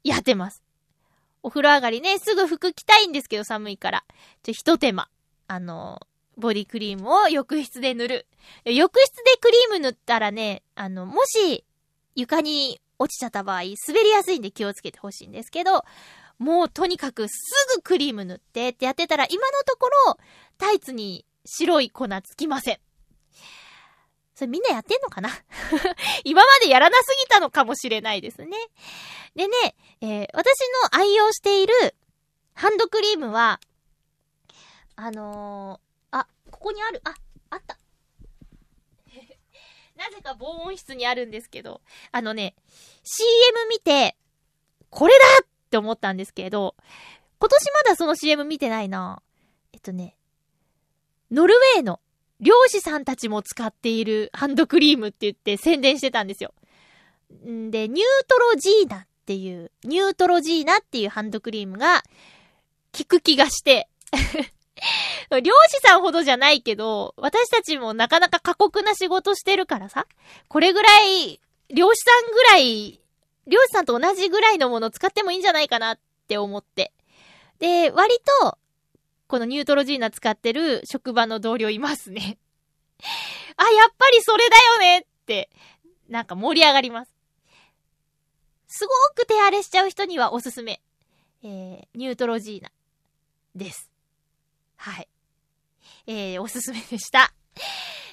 やってます。お風呂上がりね、すぐ服着たいんですけど寒いから。ちょ、一手間。あの、ボディクリームを浴室で塗る。浴室でクリーム塗ったらね、あの、もし床に落ちちゃった場合、滑りやすいんで気をつけてほしいんですけど、もうとにかくすぐクリーム塗ってってやってたら、今のところ、タイツに白い粉つきません。それみんなやってんのかな？今までやらなすぎたのかもしれないですね。でね、えー私の愛用しているハンドクリームは、あのー、あ、ここにある、あ、あった。なぜか防音室にあるんですけど、あのね、CM 見て、これだって思ったんですけど、今年まだその CM 見てないな。えっとね、ノルウェーの漁師さんたちも使っているハンドクリームって言って宣伝してたんですよ。んで、ニュートロジーナっていう、ニュートロジーナっていうハンドクリームが効く気がして、漁師さんほどじゃないけど、私たちもなかなか過酷な仕事してるからさ、これぐらい、漁師さんぐらい、漁師さんと同じぐらいのもの使ってもいいんじゃないかなって思って。で、割と、このニュートロジーナ使ってる職場の同僚いますね。あ、やっぱりそれだよねって、なんか盛り上がります。すごく手荒れしちゃう人にはおすすめ。えー、ニュートロジーナです。はい。えー、おすすめでした。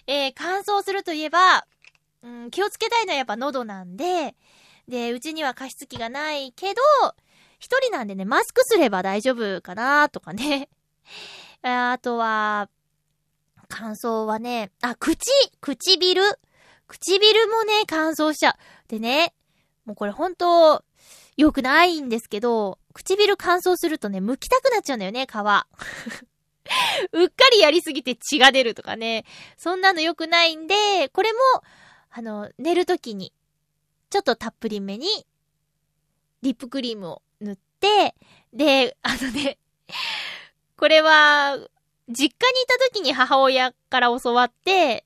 えー、乾燥するといえば、うん、気をつけたいのはやっぱ喉なんで、で、うちには加湿器がないけど、一人なんでね、マスクすれば大丈夫かなとかね。あとは、乾燥はね、あ、口唇唇もね、乾燥しちゃう。でね、もうこれ本当良くないんですけど、唇乾燥するとね、剥きたくなっちゃうんだよね、皮。うっかりやりすぎて血が出るとかね。そんなの良くないんで、これも、あの、寝るときに、ちょっとたっぷりめに、リップクリームを塗って、で、あのね、これは、実家にいた時に母親から教わって、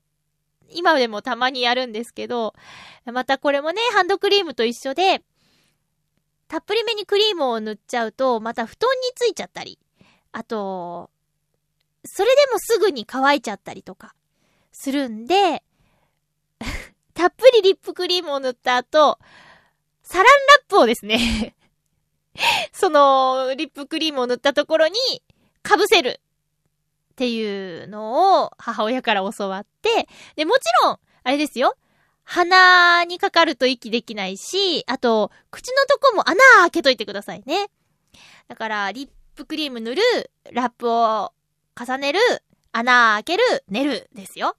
今でもたまにやるんですけど、またこれもね、ハンドクリームと一緒で、たっぷりめにクリームを塗っちゃうと、また布団についちゃったり、あと、それでもすぐに乾いちゃったりとか、するんで、たっぷりリップクリームを塗った後、サランラップをですね、その、リップクリームを塗ったところに、被せる。っていうのを母親から教わって、で、もちろん、あれですよ。鼻にかかると息できないし、あと、口のとこも穴開けといてくださいね。だから、リップクリーム塗る、ラップを重ねる、穴開ける、寝るですよ。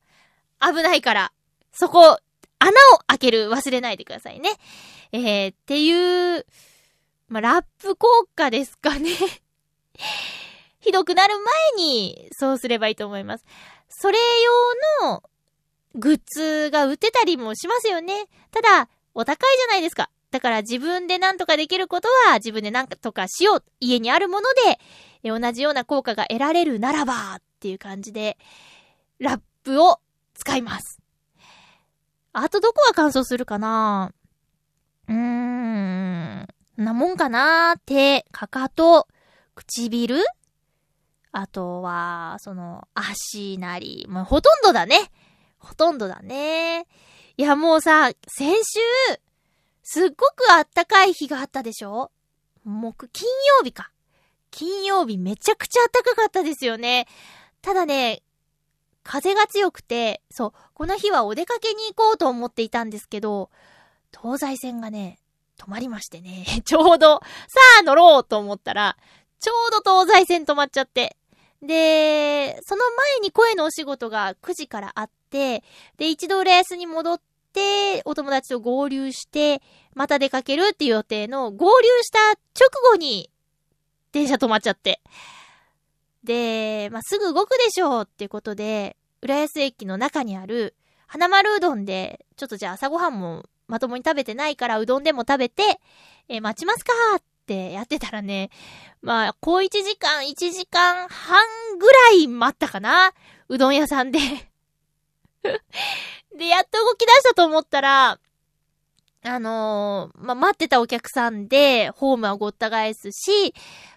危ないから、そこ、穴を開ける、忘れないでくださいね。えー、っていう、まあ、ラップ効果ですかね。ひどくなる前に、そうすればいいと思います。それ用の、グッズが売ってたりもしますよね。ただ、お高いじゃないですか。だから自分で何とかできることは自分で何とかしよう。家にあるもので、同じような効果が得られるならば、っていう感じで、ラップを使います。あとどこが乾燥するかな？うーん。なもんかな？手、かかと、唇？あとは、その、足なり。もうほとんどだね。ほとんどだね。いや、もうさ、先週、すっごくあったかい日があったでしょ？木、金曜日か。金曜日めちゃくちゃあったかかったですよね。ただね、風が強くて、そう、この日はお出かけに行こうと思っていたんですけど、東西線がね、止まりましてね、ちょうど、さあ乗ろうと思ったら、ちょうど東西線止まっちゃって。で、その前に声のお仕事が9時からあって、で、一度浦安に戻って、お友達と合流して、また出かけるっていう予定の合流した直後に、電車止まっちゃって。で、まあ、すぐ動くでしょうっていうことで、浦安駅の中にある、花丸うどんで、ちょっとじゃあ朝ごはんもまともに食べてないからうどんでも食べて、えー待ちますかっってやってたらね、まあ、こう1時間、1時間半ぐらい待ったかなうどん屋さんで。で、やっと動き出したと思ったら、あのーまあ、待ってたお客さんで、ホームはごった返すし、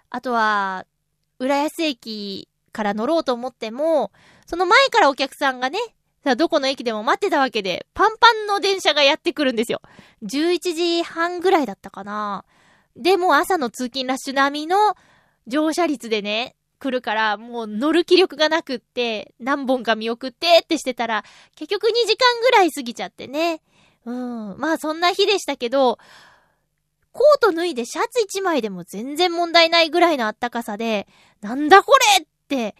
あとは、浦安駅から乗ろうと思っても、その前からお客さんがね、さあどこの駅でも待ってたわけで、パンパンの電車がやってくるんですよ。11時半ぐらいだったかな。でも朝の通勤ラッシュ並みの乗車率でね、来るから、もう乗る気力がなくって、何本か見送ってってしてたら、結局2時間ぐらい過ぎちゃってね。うん。まあそんな日でしたけど、コート脱いでシャツ1枚でも全然問題ないぐらいの暖かさで、なんだこれって、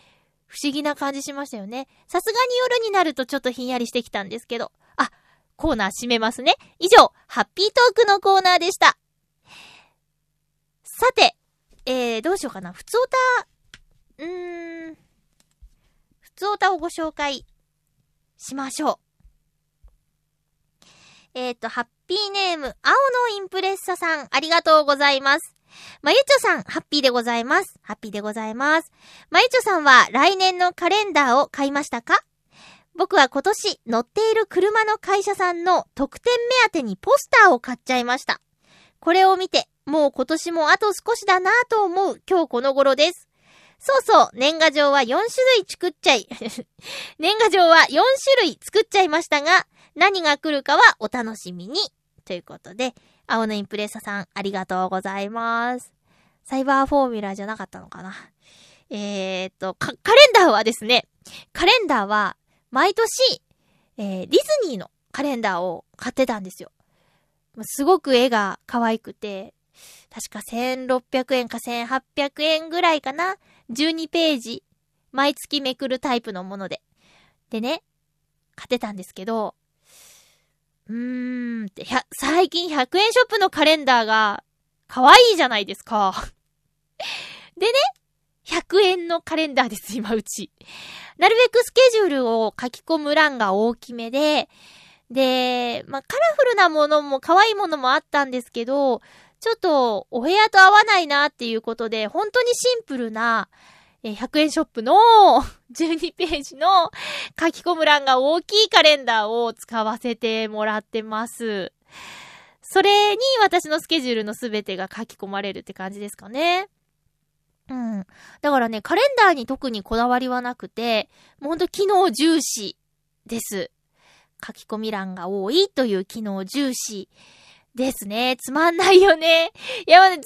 不思議な感じしましたよね。さすがに夜になるとちょっとひんやりしてきたんですけど。あ、コーナー閉めますね。以上、ハッピートークのコーナーでした。さて、えー、どうしようかな。ふつおた、うーん、ふつおたをご紹介しましょう。えっ、と、ハッピーネーム、青のインプレッサさん、ありがとうございます。まゆちょさん、ハッピーでございます。ハッピーでございます。まゆちょさんは来年のカレンダーを買いましたか？僕は今年乗っている車の会社さんの特典目当てにポスターを買っちゃいました。これを見て、もう今年もあと少しだなぁと思う今日この頃です。そうそう、年賀状は4種類作っちゃい、年賀状は4種類作っちゃいましたが、何が来るかはお楽しみに。ということで、青のインプレッサさん、ありがとうございます。サイバーフォーミュラーじゃなかったのかな。えーっと、カレンダーはですね、カレンダーは、毎年、えー、ディズニーのカレンダーを買ってたんですよ。すごく絵が可愛くて、確か1600円か1800円ぐらいかな。12ページ、毎月めくるタイプのもので。でね、買ってたんですけど、うーんって、最近100円ショップのカレンダーが可愛いじゃないですか。でね、100円のカレンダーです、今うち。なるべくスケジュールを書き込む欄が大きめで、で、まあ、カラフルなものも可愛いものもあったんですけど、ちょっとお部屋と合わないなっていうことで、本当にシンプルな、え100円ショップの 12ページの書き込む欄が大きいカレンダーを使わせてもらってます。それに私のスケジュールのすべてが書き込まれるって感じですかね。うん。だからね、カレンダーに特にこだわりはなくて、もうほんと機能重視です。書き込み欄が多いという機能重視ですね。つまんないよね。いや、まあねずっ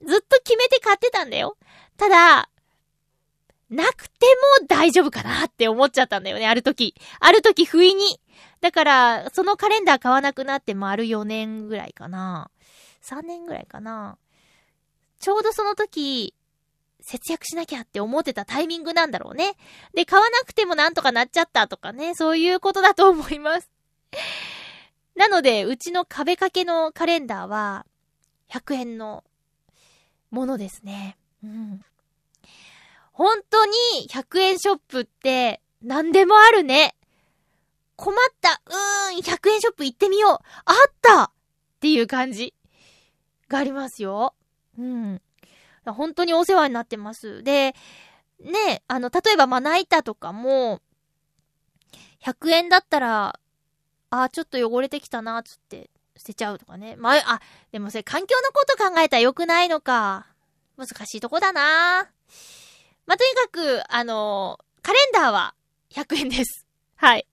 とね、ずっと決めて買ってたんだよ。ただ、なくても大丈夫かなって思っちゃったんだよね、ある時。ある時不意に。だから、そのカレンダー買わなくなって丸4年ぐらいかな。3年ぐらいかな。ちょうどその時、節約しなきゃって思ってたタイミングなんだろうね。で、買わなくてもなんとかなっちゃったとかね、そういうことだと思います。なので、うちの壁掛けのカレンダーは、100円のものですね。うん。本当に100円ショップって何でもあるね。困った。うーん、100円ショップ行ってみよう。あったっていう感じがありますよ。うん。本当にお世話になってます。で、ね、あの、例えばまな板とかも、100円だったら、あ、ちょっと汚れてきたな、つって、捨てちゃうとかね。まあ、あ、でもそれ環境のこと考えたら良くないのか。難しいとこだな。まあ、とにかく、あのカレンダーは100円です。はい。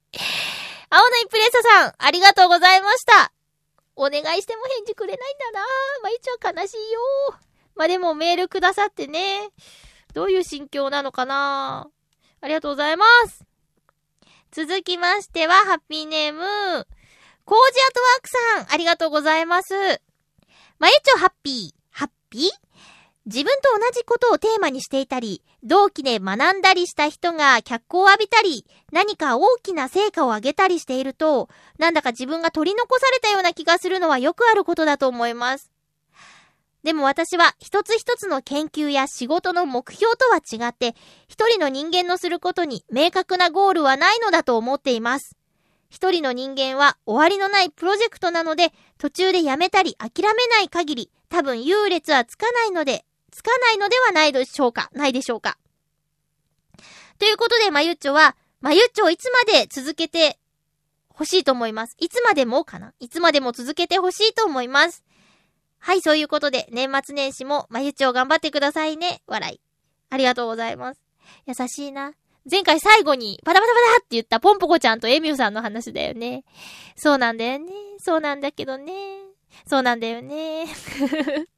青のインプレッサさん、ありがとうございました。お願いしても返事くれないんだなまあ、一応悲しいよ。まあ、でもメールくださってね。どういう心境なのかなありがとうございます。続きましては、ハッピーネーム、コージアトワークさん、ありがとうございます。まゆちょハッピー、ハッピー？自分と同じことをテーマにしていたり、同期で学んだりした人が脚光を浴びたり、何か大きな成果を上げたりしていると、なんだか自分が取り残されたような気がするのはよくあることだと思います。でも私は一つ一つの研究や仕事の目標とは違って、一人の人間のすることに明確なゴールはないのだと思っています。一人の人間は終わりのないプロジェクトなので、途中でやめたり諦めない限り、多分優劣はつかないので、つかないのではないでしょうかないでしょうかということで、まゆっちょは、まゆっちょをいつまで続けて欲しいと思います？いつまでもかな？いつまでも続けて欲しいと思います。はい、そういうことで、年末年始も、まゆちょ頑張ってくださいね。笑い。ありがとうございます。優しいな。前回最後に、パタパタパタって言ったポンポコちゃんとエミューさんの話だよね。そうなんだよね。そうなんだけどね。そうなんだよね。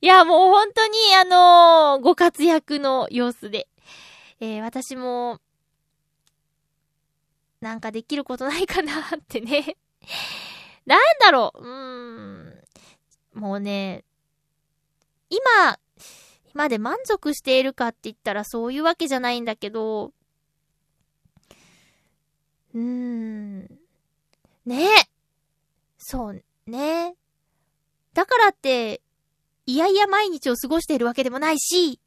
いや、もう本当に、あのーご活躍の様子で。えー私も、なんかできることないかなってね。なんだろう。うーん。もうね、今、今で満足しているかって言ったらそういうわけじゃないんだけど、うーん。ねそうね。だからって、いやいや毎日を過ごしているわけでもないし、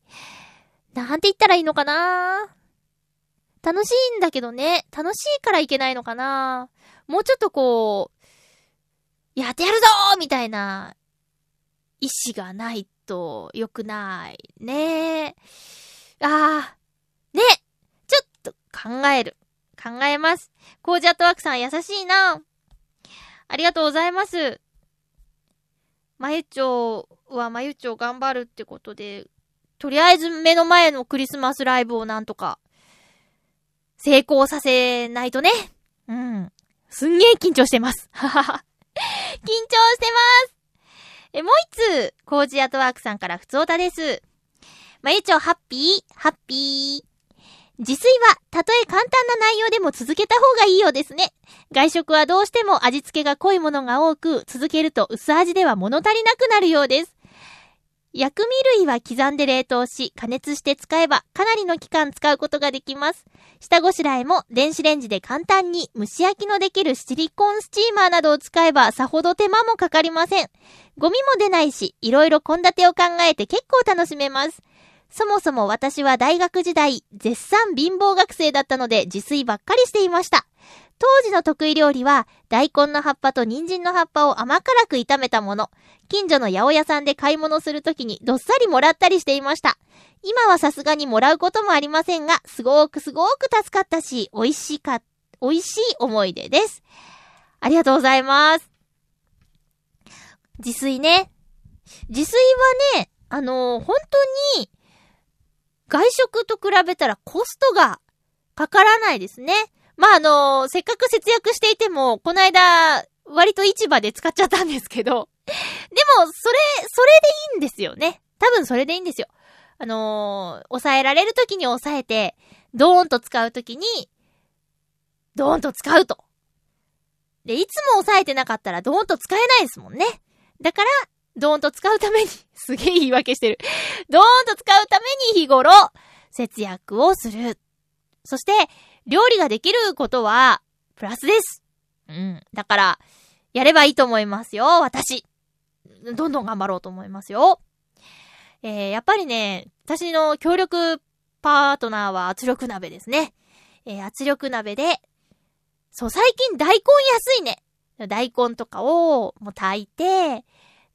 なんて言ったらいいのかな楽しいんだけどね。楽しいからいけないのかなもうちょっとこう、やってやるぞみたいな意志がないと良くない。ねあー。ねちょっと考える。考えます。コージャットワークさん優しいな。ありがとうございます。まゆちょうはまゆちょう頑張るってことで、とりあえず目の前のクリスマスライブをなんとか、成功させないとね。うん。すんげえ緊張してます。ははは。緊張してますえ、もう一通、コージアトワークさんから普通おたです。まゆちょ、ハッピー、ハッピー。自炊は、たとえ簡単な内容でも続けた方がいいようですね。外食はどうしても味付けが濃いものが多く、続けると薄味では物足りなくなるようです。薬味類は刻んで冷凍し、加熱して使えばかなりの期間使うことができます。下ごしらえも電子レンジで簡単に蒸し焼きのできるシリコンスチーマーなどを使えばさほど手間もかかりません。ゴミも出ないし、いろいろ献立を考えて結構楽しめます。そもそも私は大学時代、絶賛貧乏学生だったので自炊ばっかりしていました。当時の得意料理は、大根の葉っぱと人参の葉っぱを甘辛く炒めたもの。近所の八百屋さんで買い物するときにどっさりもらったりしていました。今はさすがにもらうこともありませんが、すごくすごく助かったし、美味しか、美味しい思い出です。ありがとうございます。自炊ね。自炊はね、あのー、本当に、外食と比べたらコストがかからないですね。まあ、あの、せっかく節約していても、この間、割と市場で使っちゃったんですけど、でも、それ、それでいいんですよね。多分それでいいんですよ。あのー、抑えられるときに抑えて、ドーンと使うときに、ドーンと使うと。で、いつも抑えてなかったらドーンと使えないですもんね。だから、ドーンと使うために、すげえ言い訳してる。ドーンと使うために日頃、節約をする。そして、料理ができることは、プラスです。うん。だから、やればいいと思いますよ、私。どんどん頑張ろうと思いますよ。えー、やっぱりね、私の協力パートナーは圧力鍋ですね。えー、圧力鍋で、そう、最近大根安いね。大根とかをもう炊いて、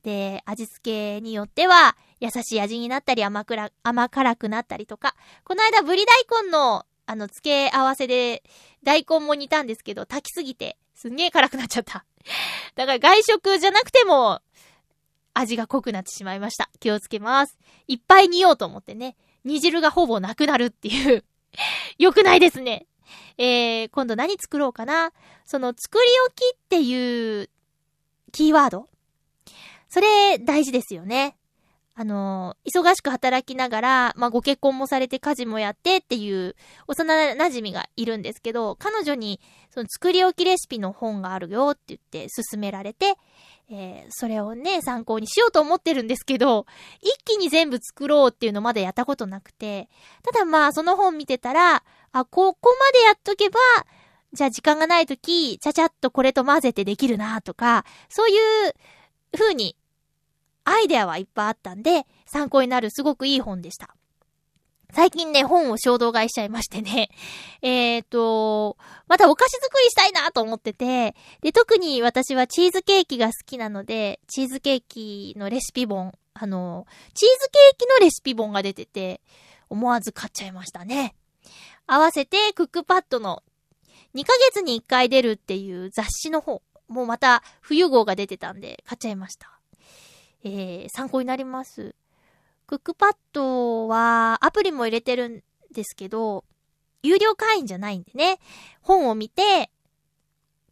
で、味付けによっては優しい味になったり甘くら、甘辛くなったりとか。この間、ぶり大根のあの、付け合わせで、大根も煮たんですけど、炊きすぎて、すんげえ辛くなっちゃった。だから外食じゃなくても、味が濃くなってしまいました。気をつけます。いっぱい煮ようと思ってね、煮汁がほぼなくなるっていう よくないですね。えー、今度何作ろうかな。その、作り置きっていうキーワードそれ大事ですよね。あの、忙しく働きながら、まあ、ご結婚もされて家事もやってっていう幼馴染がいるんですけど、彼女にその作り置きレシピの本があるよって言って勧められて、えー、それをね、参考にしようと思ってるんですけど、一気に全部作ろうっていうのまだやったことなくて、ただまあ、その本見てたら、あ、ここまでやっとけば、じゃあ時間がないとき、ちゃちゃっとこれと混ぜてできるなとか、そういう風にアイデアはいっぱいあったんで、参考になるすごくいい本でした。最近ね、本を衝動買いしちゃいましてね。えっ、ー、と、またお菓子作りしたいなと思ってて、で、特に私はチーズケーキが好きなので、チーズケーキのレシピ本、あの、チーズケーキのレシピ本が出てて、思わず買っちゃいましたね。合わせて、クックパッドの2ヶ月に1回出るっていう雑誌の方、もうまた冬号が出てたんで買っちゃいました。えー、参考になります。クックパッドはアプリも入れてるんですけど、有料会員じゃないんでね、本を見て、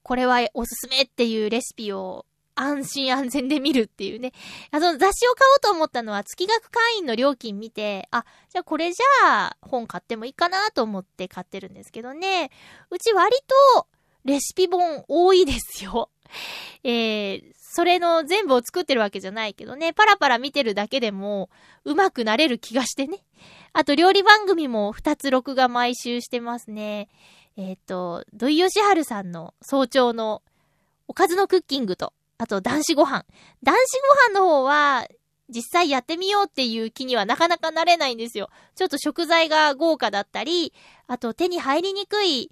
これはおすすめっていうレシピを安心安全で見るっていうね。あの雑誌を買おうと思ったのは月額会員の料金見て、あ、じゃあこれじゃあ本買ってもいいかなと思って買ってるんですけどね。うち割とレシピ本多いですよ。えー、それの全部を作ってるわけじゃないけどね、パラパラ見てるだけでも、上手くなれる気がしてね。あと、料理番組も2つ録画毎週してますね。えっ、ー、と、土井善晴さんの早朝のおかずのクッキングと、あと男子ご飯。男子ご飯の方は、実際やってみようっていう気にはなかなかなれないんですよ。ちょっと食材が豪華だったり、あと手に入りにくい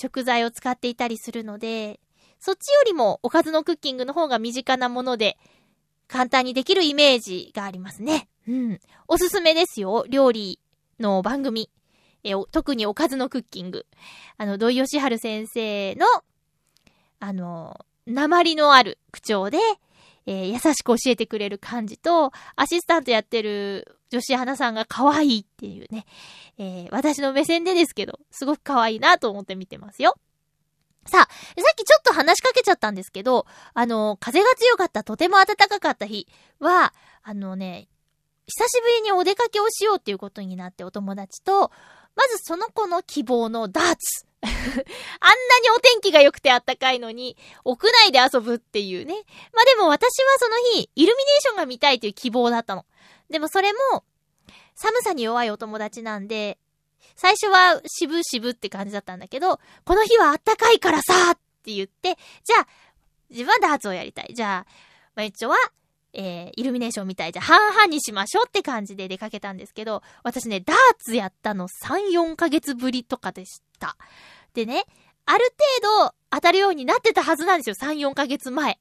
食材を使っていたりするので、そっちよりもおかずのクッキングの方が身近なもので、簡単にできるイメージがありますね。うん。おすすめですよ。料理の番組。え、特におかずのクッキング。あの、土井義治先生の、あの、鉛のある口調で、えー優しく教えてくれる感じと、アシスタントやってる女子アナさんが可愛いっていうね、えー私の目線でですけど、すごく可愛いなと思って見てますよ。さあ、さっきちょっと話しかけちゃったんですけど、あの、風が強かった、とても暖かかった日は、あのね、久しぶりにお出かけをしようっていうことになってお友達と、まずその子の希望のダーツ。あんなにお天気が良くて暖かいのに、屋内で遊ぶっていうね。まあでも私はその日、イルミネーションが見たいという希望だったの。でもそれも、寒さに弱いお友達なんで、最初は渋々って感じだったんだけど、この日は暖かいからさって言って、じゃあ、自分はダーツをやりたい。じゃあ、まゆっちょは、えー、イルミネーションみたい。じゃあ、半々にしましょうって感じで出かけたんですけど、私ね、ダーツやったの3、4ヶ月ぶりとかでした。でね、ある程度当たるようになってたはずなんですよ。3、4ヶ月前。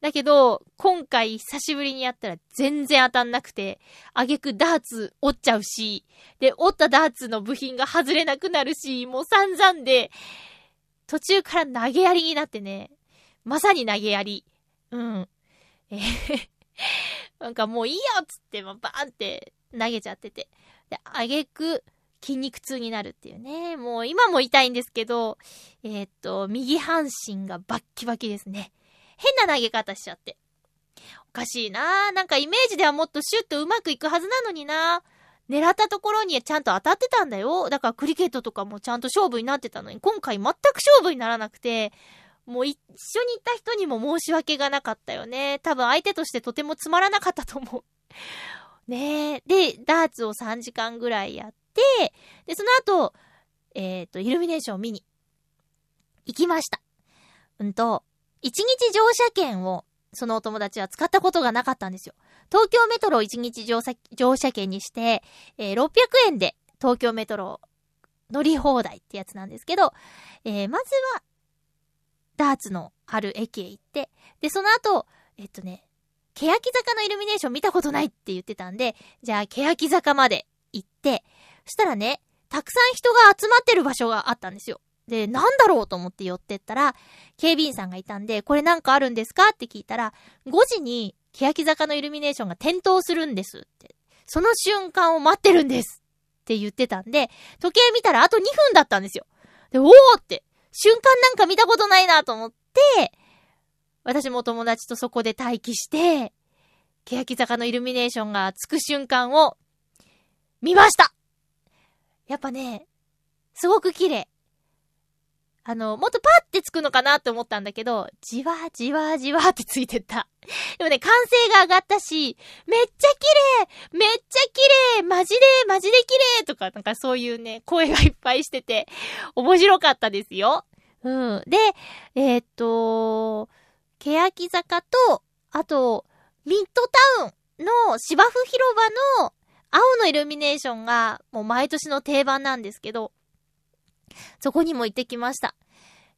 だけど、今回久しぶりにやったら全然当たんなくて、あげくダーツ折っちゃうし、で、折ったダーツの部品が外れなくなるし、もう散々で、途中から投げやりになってね、まさに投げやり。うん。えー なんかもういいよっつって、バーンって投げちゃってて。で、あげく筋肉痛になるっていうね。もう今も痛いんですけど、えーっと、右半身がバッキバキですね。変な投げ方しちゃって。おかしいななんかイメージではもっとシュッとうまくいくはずなのにな狙ったところにちゃんと当たってたんだよ。だからクリケットとかもちゃんと勝負になってたのに、今回全く勝負にならなくて、もう一緒に行った人にも申し訳がなかったよね。多分相手としてとてもつまらなかったと思う。ねえ。で、ダーツを3時間ぐらいやって、で、その後、えっ、と、イルミネーションを見に行きました。うんと、一日乗車券をそのお友達は使ったことがなかったんですよ。東京メトロを一日乗車乗車券にして、えー600円で東京メトロ乗り放題ってやつなんですけど、えーまずは、ダーツのある駅へ行って、で、その後、えっとね、欅坂のイルミネーション見たことないって言ってたんで、じゃあ、欅坂まで行って、そしたらね、たくさん人が集まってる場所があったんですよ。で、なんだろうと思って寄ってったら、警備員さんがいたんで、これなんかあるんですかって聞いたら、5時に欅坂のイルミネーションが点灯するんですって。その瞬間を待ってるんですって言ってたんで、時計見たらあと2分だったんですよ。で、おーって、瞬間なんか見たことないなと思って、私も友達とそこで待機して、欅坂のイルミネーションがつく瞬間を見ましたやっぱね、すごく綺麗。あの、もっとパってつくのかなって思ったんだけど、じわじわじわってついてった。でもね、歓声が上がったし、めっちゃ綺麗めっちゃ綺麗マジで、マジで綺麗とか、なんかそういうね、声がいっぱいしてて、面白かったですよ。うん。で、えーっと、欅坂と、あと、ミッドタウンの芝生広場の青のイルミネーションがもう毎年の定番なんですけど、そこにも行ってきました。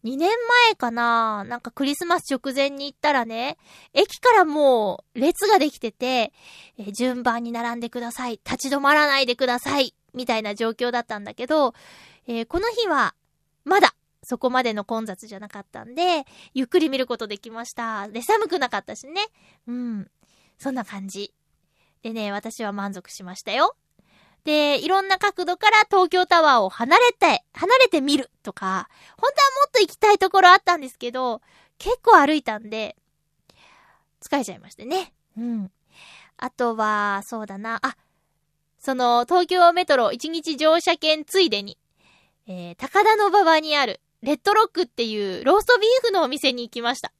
2年前かななんかクリスマス直前に行ったらね、駅からもう列ができてて、え順番に並んでください。立ち止まらないでください。みたいな状況だったんだけど、えーこの日は、まだ、そこまでの混雑じゃなかったんで、ゆっくり見ることできました。で、寒くなかったしね。うん。そんな感じ。でね、私は満足しましたよ。で、いろんな角度から東京タワーを離れて、離れて見るとか、本当はもっと行きたいところあったんですけど、結構歩いたんで、疲れちゃいましてね。うん。あとは、そうだな、あ、その、東京メトロ一日乗車券ついでに、えー、高田の馬場にある、レッドロックっていうローストビーフのお店に行きました。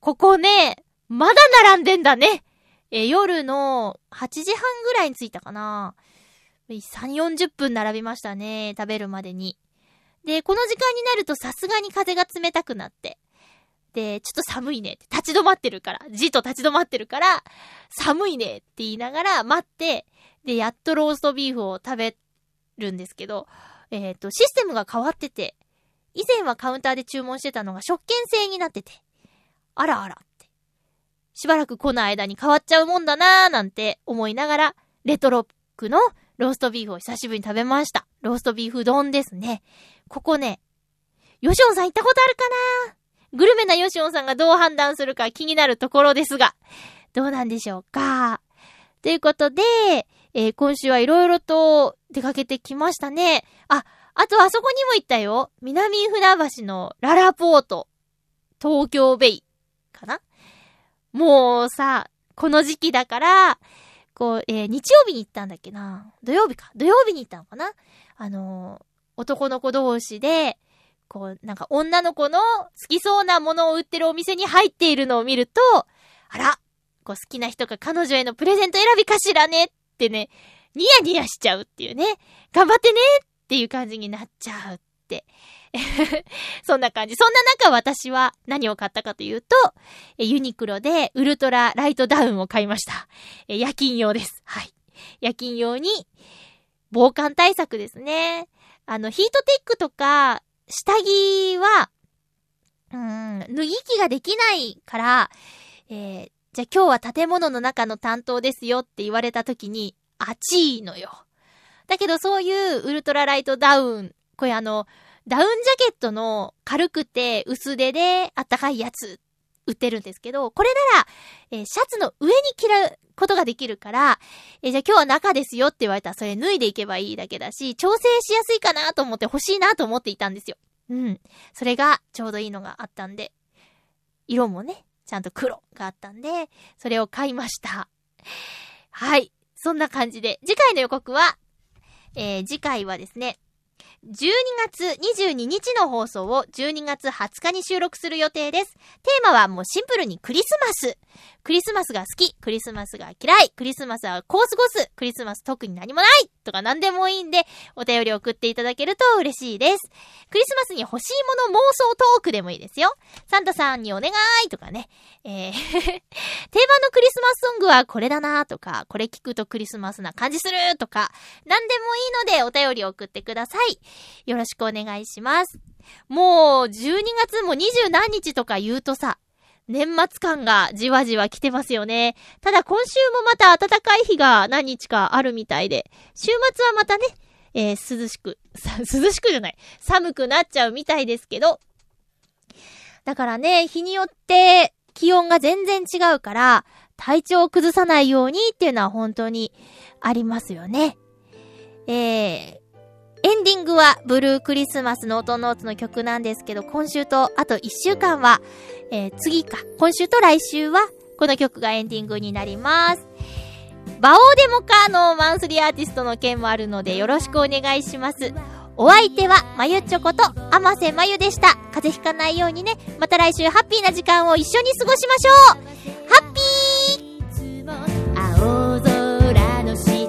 ここね、まだ並んでんだね。えー夜の8時半ぐらいに着いたかな。3、40分並びましたね。食べるまでに。で、この時間になるとさすがに風が冷たくなって。で、ちょっと寒いねって立ち止まってるから、じっと立ち止まってるから、寒いねって言いながら待って、で、やっとローストビーフを食べるんですけど、えっ、と、システムが変わってて、以前はカウンターで注文してたのが食券制になってて、あらあらって。しばらく来ない間に変わっちゃうもんだなーなんて思いながら、レトロックのローストビーフを久しぶりに食べました。ローストビーフ丼ですね。ここね、ヨシオンさん行ったことあるかな？グルメなヨシオンさんがどう判断するか気になるところですが、どうなんでしょうか？ということで、えー今週はいろいろと出かけてきましたね。あ、あとあそこにも行ったよ。南船橋のララポート。東京ベイ。かな？もうさ、この時期だから、こう、えー日曜日に行ったんだっけな土曜日か。土曜日に行ったのかなあのー男の子同士で、こう、なんか女の子の好きそうなものを売ってるお店に入っているのを見ると、あら、こう好きな人が彼女へのプレゼント選びかしらねってね、ニヤニヤしちゃうっていうね。頑張ってねっていう感じになっちゃうって。そんな感じ。そんな中私は何を買ったかというと、ユニクロでウルトラライトダウンを買いました。夜勤用です。はい。夜勤用に防寒対策ですね。あの、ヒートテックとか、下着は、うん、脱ぎ着ができないから、えー、じゃあ今日は建物の中の担当ですよって言われた時に、暑いのよ。だけどそういうウルトラライトダウン、これあの、ダウンジャケットの軽くて薄手であったかいやつ売ってるんですけど、これなら、えーシャツの上に着ることができるから、えーじゃあ今日は中ですよって言われたらそれ脱いでいけばいいだけだし、調整しやすいかなと思って欲しいなと思っていたんですよ。うん。それがちょうどいいのがあったんで、色もね、ちゃんと黒があったんで、それを買いました。はい。そんな感じで、次回の予告は、えー次回はですね、12月22日の放送を12月20日に収録する予定です。テーマはもうシンプルにクリスマス。クリスマスが好き、クリスマスが嫌い、クリスマスはこう過ごす、クリスマス特に何もないとか何でもいいんで、お便り送っていただけると嬉しいです。クリスマスに欲しいもの妄想トークでもいいですよ。サンタさんにお願いとかね。えー、定番のクリスマスソングはこれだなとか、これ聞くとクリスマスな感じするとか、何でもいいのでお便り送ってください。よろしくお願いします。もう、12月も20何日とか言うとさ、年末感がじわじわ来てますよね。ただ今週もまた暖かい日が何日かあるみたいで、週末はまたね、えー涼しく、涼しくじゃない、寒くなっちゃうみたいですけど、だからね、日によって気温が全然違うから、体調を崩さないようにっていうのは本当にありますよね。えー、エンディングはブルークリスマスの音ノーツの曲なんですけど、今週とあと1週間は、えー次か、今週と来週は、この曲がエンディングになります。バオーデモカーのマンスリーアーティストの件もあるのでよろしくお願いします。お相手は、まゆちょこと、あませまゆでした。風邪ひかないようにね、また来週ハッピーな時間を一緒に過ごしましょうハッピー青空の下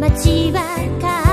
街は